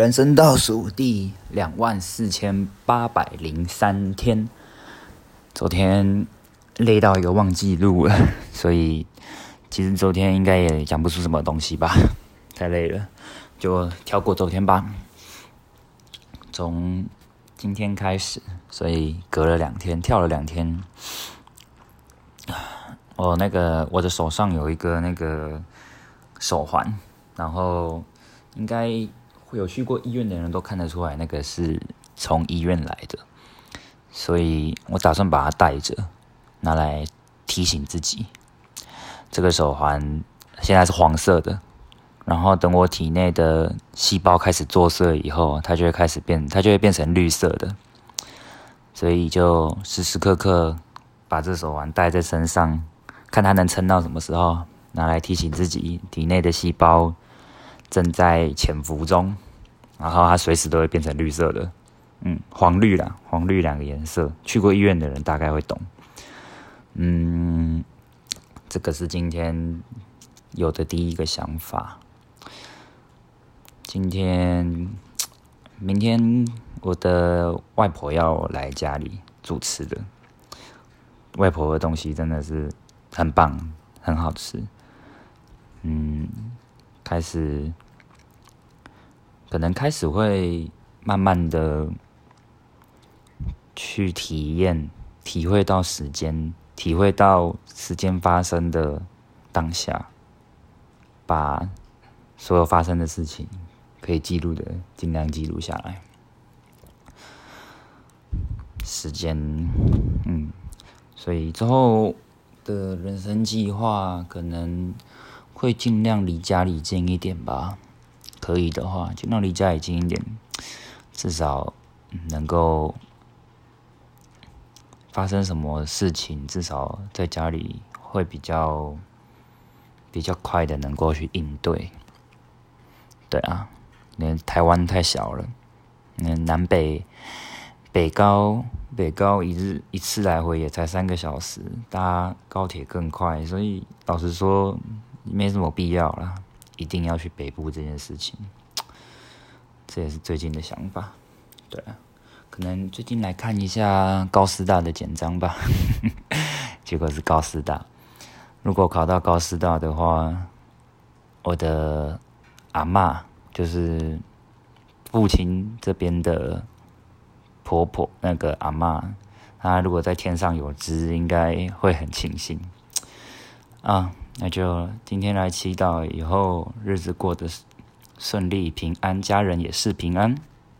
人生倒数第两万四千八百零三天，昨天累到一个忘记录了，所以其实昨天应该也讲不出什么东西吧，太累了，就跳过昨天吧。从今天开始，所以隔了两天，跳了两天。我那个我的手上有一个那个手环，然后应该。会有去过医院的人都看得出来，那个是从医院来的，所以我打算把它带着，拿来提醒自己。这个手环现在是黄色的，然后等我体内的细胞开始作色以后，它就会开始变，它就会变成绿色的。所以就时时刻刻把这手环戴在身上，看它能撑到什么时候，拿来提醒自己体内的细胞。正在潜伏中，然后它随时都会变成绿色的，嗯，黄绿啦，黄绿两个颜色，去过医院的人大概会懂。嗯，这个是今天有的第一个想法。今天、明天我的外婆要来家里主持的，外婆的东西真的是很棒，很好吃。嗯。开始，可能开始会慢慢的去体验、体会到时间，体会到时间发生的当下，把所有发生的事情可以记录的尽量记录下来。时间，嗯，所以之后的人生计划可能。会尽量离家里近一点吧，可以的话，尽量离家里近一点，至少能够发生什么事情，至少在家里会比较比较快的能够去应对。对啊，那台湾太小了，那南北北高北高一日一次来回也才三个小时，搭高铁更快，所以老实说。没什么必要了，一定要去北部这件事情，这也是最近的想法。对，可能最近来看一下高师大的简章吧，结果是高师大。如果考到高师大的话，我的阿妈就是父亲这边的婆婆，那个阿妈，她如果在天上有知，应该会很庆幸啊。那就今天来祈祷，以后日子过得顺利平安，家人也是平安。